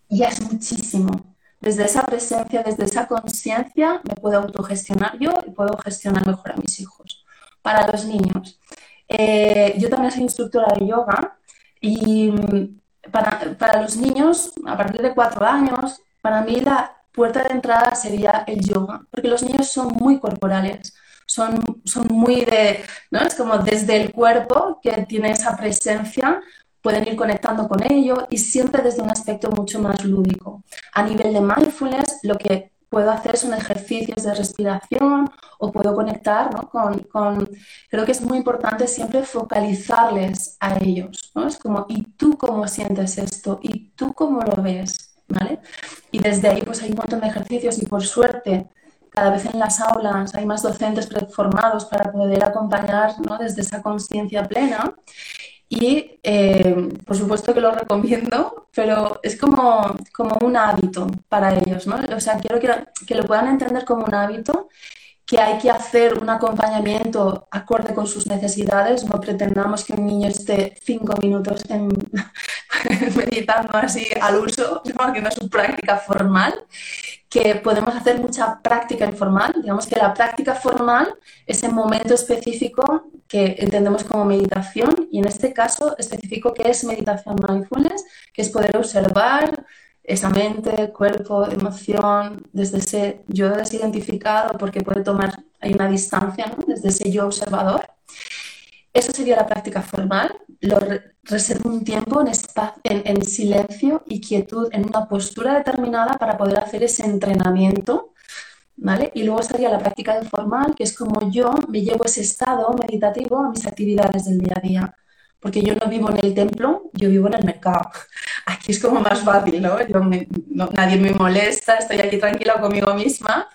S3: ya es muchísimo. Desde esa presencia, desde esa conciencia, me puedo autogestionar yo y puedo gestionar mejor a mis hijos para los niños. Eh, yo también soy instructora de yoga y mm, para, para, los niños, a partir de cuatro años, para mí la puerta de entrada sería el yoga, porque los niños son muy corporales, son, son muy de, ¿no? Es como desde el cuerpo que tiene esa presencia, pueden ir conectando con ello y siempre desde un aspecto mucho más lúdico. A nivel de mindfulness, lo que puedo hacer son ejercicios de respiración o puedo conectar ¿no? con, con, Creo que es muy importante siempre focalizarles a ellos, ¿no? Es como, ¿y tú cómo sientes esto? ¿Y tú cómo lo ves? ¿Vale? Y desde ahí pues hay un montón de ejercicios y por suerte cada vez en las aulas hay más docentes preformados para poder acompañar ¿no? desde esa conciencia plena Y eh, por supuesto que lo recomiendo, pero es como, como un hábito para ellos, ¿no? O sea, quiero que, que lo puedan entender como un hábito que hay que hacer un acompañamiento acorde con sus necesidades. No pretendamos que un niño esté cinco minutos en, meditando así al uso, que no es una práctica formal, que podemos hacer mucha práctica informal. Digamos que la práctica formal es el momento específico que entendemos como meditación y en este caso específico que es meditación mindfulness, que es poder observar esa mente, cuerpo, emoción, desde ese yo desidentificado, porque puede tomar, hay una distancia, desde ese yo observador. Eso sería la práctica formal. Lo reservo un tiempo en, en, en, silencio y quietud, en una postura determinada para poder hacer ese entrenamiento. ¿vale? Y luego estaría la práctica informal, que es como yo me llevo ese estado meditativo a mis actividades del día a día porque yo no vivo en el templo, yo vivo en el mercado. Aquí es como más fácil, ¿no? nadie me molesta, estoy aquí tranquila conmigo misma,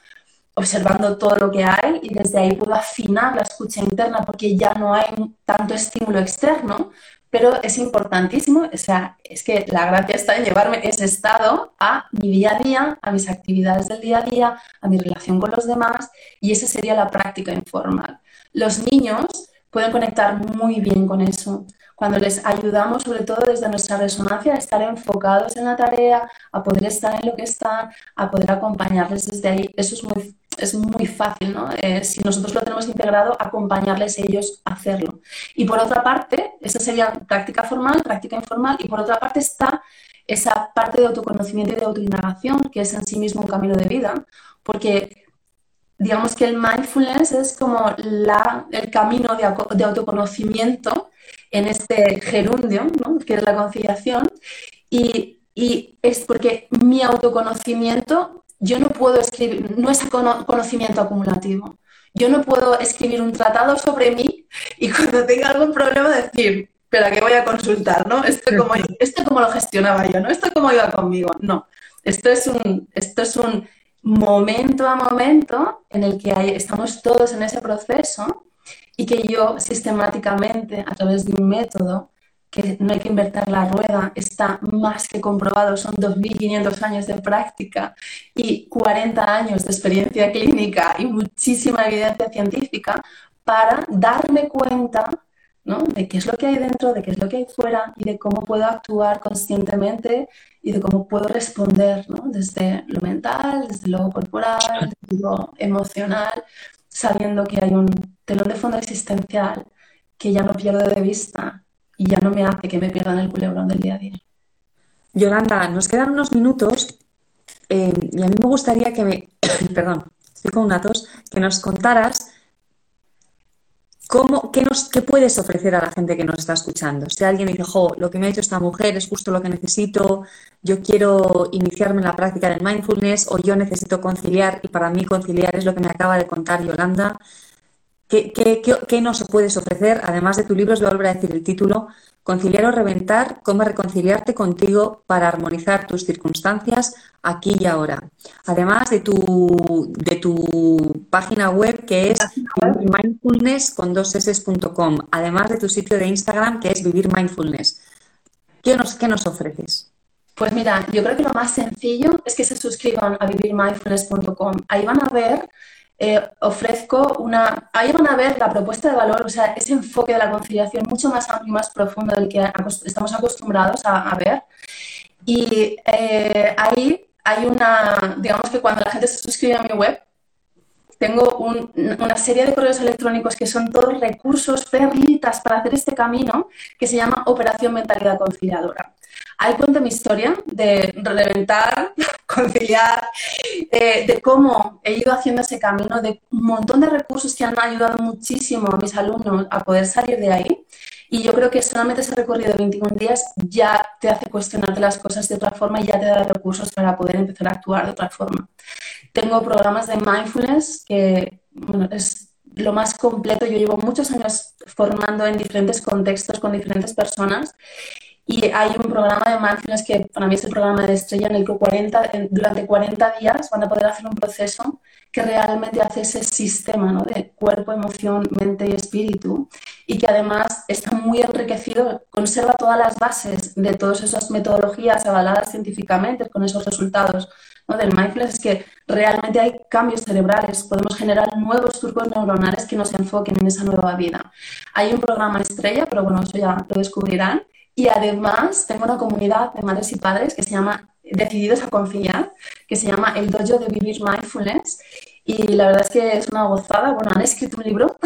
S3: observando todo lo que hay y desde ahí puedo afinar la escucha interna porque ya no hay tanto estímulo externo, pero es importantísimo, o sea, es que la gracia está en llevarme ese estado a mi día a día, a mis actividades del día a día, a mi relación con los demás, y esa sería la práctica informal. Los niños pueden conectar muy bien con eso cuando les ayudamos, sobre todo desde nuestra resonancia, a estar enfocados en la tarea, a poder estar en lo que están, a poder acompañarles desde ahí. Eso es muy, es muy fácil, ¿no? Eh, si nosotros lo tenemos integrado, acompañarles ellos a hacerlo. Y por otra parte, esa sería práctica formal, práctica informal, y por otra parte está esa parte de autoconocimiento y de autoindagación, que es en sí mismo un camino de vida, porque digamos que el mindfulness es como la, el camino de, de autoconocimiento en este gerundio, que es la conciliación, y, es porque mi autoconocimiento, yo no puedo escribir, no es conocimiento acumulativo. Yo no puedo escribir un tratado sobre mí y cuando tenga algún problema decir, espera, que voy a consultar, ¿no? Esto como, esto como lo gestionaba yo, ¿no? Esto como iba conmigo. No, esto es un, esto es un momento a momento en el que estamos todos en ese proceso y que yo sistemáticamente, a través de un método, que no hay que invertir la rueda, está más que comprobado, son 2.500 años de práctica y 40 años de experiencia clínica y muchísima evidencia científica para darme cuenta ¿no? de qué es lo que hay dentro, de qué es lo que hay fuera y de cómo puedo actuar conscientemente y de cómo puedo responder ¿no? desde lo mental, desde lo corporal, desde lo emocional, sabiendo que hay un telón de fondo existencial que ya no pierdo de vista y ya no me hace que me pierda en el culebrón del día a día.
S2: Yolanda, nos quedan unos minutos eh, y a mí me gustaría que me, perdón, estoy con una tos, que nos contaras ¿Cómo, qué, nos, ¿Qué puedes ofrecer a la gente que nos está escuchando? Si alguien dice, jo, lo que me ha hecho esta mujer es justo lo que necesito, yo quiero iniciarme en la práctica del mindfulness o yo necesito conciliar y para mí conciliar es lo que me acaba de contar Yolanda. ¿Qué, qué, qué, nos puedes ofrecer? Además de tu libro, os voy a volver a decir el título, Conciliar o reventar, cómo reconciliarte contigo para armonizar tus circunstancias aquí y ahora. Además de tu, de tu página web que es mindfulness con dos además de tu sitio de Instagram que es Vivir Mindfulness. ¿Qué nos, qué nos ofreces?
S3: Pues mira, yo creo que lo más sencillo es que se suscriban a vivirmindfulness.com. Ahí van a ver eh, ofrezco una... Ahí van a ver la propuesta de valor, o sea, ese enfoque de la conciliación mucho más amplio y más profundo del que estamos acostumbrados a, ver. Y eh, ahí hay una, digamos que cuando la gente se suscribe a mi web, tengo una serie de correos electrónicos que son todos recursos, perlitas para hacer este camino que se llama Operación Mentalidad Conciliadora. Ahí cuento mi historia de reventar, conciliar, eh, de cómo he ido haciendo ese camino, de un montón de recursos que han ayudado muchísimo a mis alumnos a poder salir de ahí. Y yo creo que solamente ese recorrido de 21 días ya te hace cuestionarte las cosas de otra forma y ya te da recursos para poder empezar a actuar de otra forma. Tengo programas de mindfulness que bueno, es lo más completo. Yo llevo muchos años formando en diferentes contextos con diferentes personas y hay un programa de mindfulness que para mí es el programa de estrella en el que 40, durante 40 días van a poder hacer un proceso que realmente hace ese sistema ¿no? de cuerpo, emoción, mente y espíritu y que además está muy enriquecido, conserva todas las bases de todas esas metodologías avaladas científicamente con esos resultados ¿no? del mindfulness, es que realmente hay cambios cerebrales, podemos generar nuevos turcos neuronales que nos enfoquen en esa nueva vida. Hay un programa estrella, pero bueno, eso ya lo descubrirán, y además tengo una comunidad de madres y padres que se llama Decididos a Confiar, que se llama El Dojo de Vivir Mindfulness y la verdad es que es una gozada. Bueno, han escrito un libro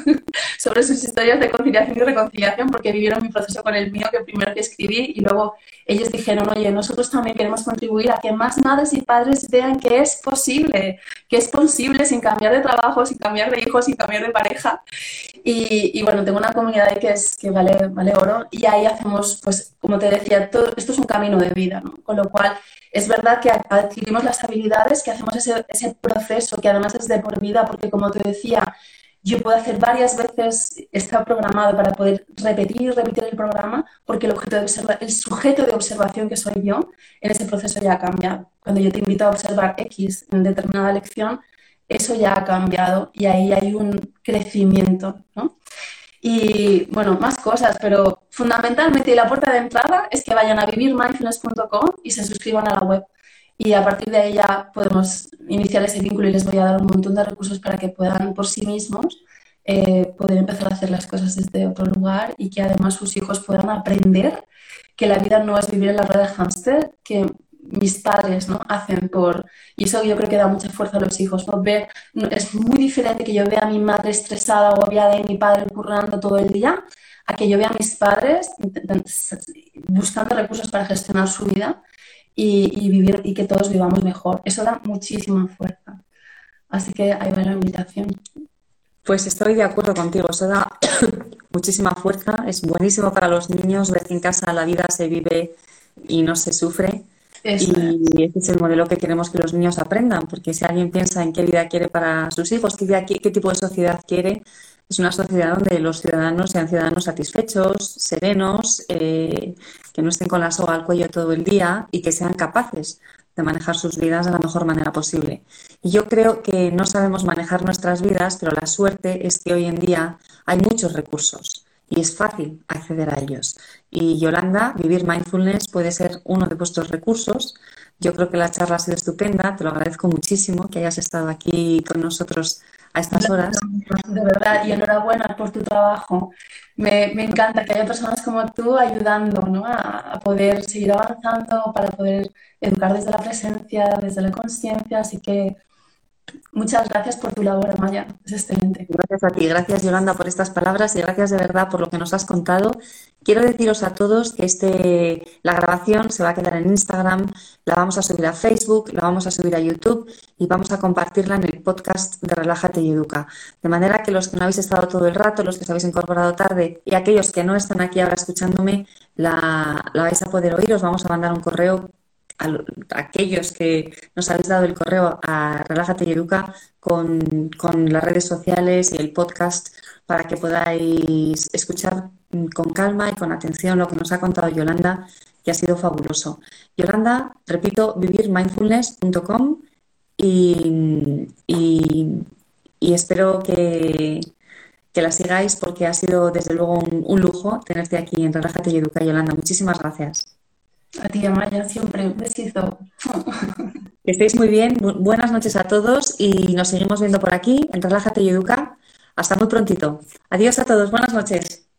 S3: sobre sus historias de conciliación y reconciliación porque vivieron mi proceso con el mío que primero escribí y luego ellos dijeron, oye, nosotros también queremos contribuir a que más madres y padres vean que es posible, que es posible sin cambiar de trabajo, sin cambiar de hijos, sin cambiar de pareja. Y, bueno, tengo una comunidad ahí que, es, que vale, vale oro y ahí hacemos, pues, como te decía, todo, esto es un camino de vida, ¿no? Con lo cual es verdad que adquirimos las habilidades, que hacemos ese, proceso, que además es de por vida, porque como te decía, yo puedo hacer varias veces, está programado para poder repetir y repetir el programa, porque el, objeto el sujeto de observación que soy yo, en ese proceso ya ha cambiado. Cuando yo te invito a observar X en determinada lección, eso ya ha cambiado y ahí hay un crecimiento, ¿no? Y bueno, más cosas, pero fundamentalmente la puerta de entrada es que vayan a vivirmindfulness.com y se suscriban a la web. Y a partir de ahí ya podemos iniciar ese vínculo y les voy a dar un montón de recursos para que puedan por sí mismos eh, poder empezar a hacer las cosas desde otro lugar y que además sus hijos puedan aprender que la vida no es vivir en la rueda de hámster, que mis padres ¿no? hacen por... Y eso yo creo que da mucha fuerza a los hijos. ¿no? Ver, es muy diferente que yo vea a mi madre estresada agobiada y mi padre currando todo el día, a que yo vea a mis padres buscando recursos para gestionar su vida y, y, vivir y que todos vivamos mejor. Eso da muchísima fuerza. Así que ahí va la invitación.
S2: Pues estoy de acuerdo contigo, eso da muchísima fuerza, es buenísimo para los niños ver que en casa la vida se vive y no se sufre y ese es el modelo que queremos que los niños aprendan, porque si alguien piensa en qué vida quiere para sus hijos, qué, qué, tipo de sociedad quiere, es una sociedad donde los ciudadanos sean ciudadanos satisfechos, serenos, eh, que no estén con la soga al cuello todo el día y que sean capaces de manejar sus vidas de la mejor manera posible. Y yo creo que no sabemos manejar nuestras vidas, pero la suerte es que hoy en día hay muchos recursos y es fácil acceder a ellos. Y Yolanda, Vivir Mindfulness puede ser uno de vuestros recursos. Yo creo que la charla ha sido estupenda, te lo agradezco muchísimo que hayas estado aquí con nosotros a estas horas.
S3: De verdad, y enhorabuena por tu trabajo. Me, me encanta que haya personas como tú ayudando ¿no? a, a, poder seguir avanzando, para poder educar desde la presencia, desde la conciencia. Así que Muchas gracias por tu labor, Amaya. Es excelente.
S2: Gracias a ti, gracias Yolanda por estas palabras y gracias de verdad por lo que nos has contado. Quiero deciros a todos que este, la grabación se va a quedar en Instagram, la vamos a subir a Facebook, la vamos a subir a YouTube y vamos a compartirla en el podcast de Relájate y Educa. De manera que los que no habéis estado todo el rato, los que os habéis incorporado tarde y aquellos que no están aquí ahora escuchándome, la, la vais a poder oír. Os vamos a mandar un correo a, aquellos que nos habéis dado el correo a Relájate y Educa con, con, las redes sociales y el podcast para que podáis escuchar con calma y con atención lo que nos ha contado Yolanda, que ha sido fabuloso. Yolanda, repito, vivirmindfulness.com y, y, y, espero que, que, la sigáis porque ha sido desde luego un, un lujo tenerte aquí en Relájate y Educa, Yolanda. Muchísimas gracias.
S3: A ti, Amaya, siempre un besito.
S2: Que estéis muy bien. Buenas noches a todos y nos seguimos viendo por aquí en Relájate y Educa. Hasta muy prontito. Adiós a todos. Buenas noches.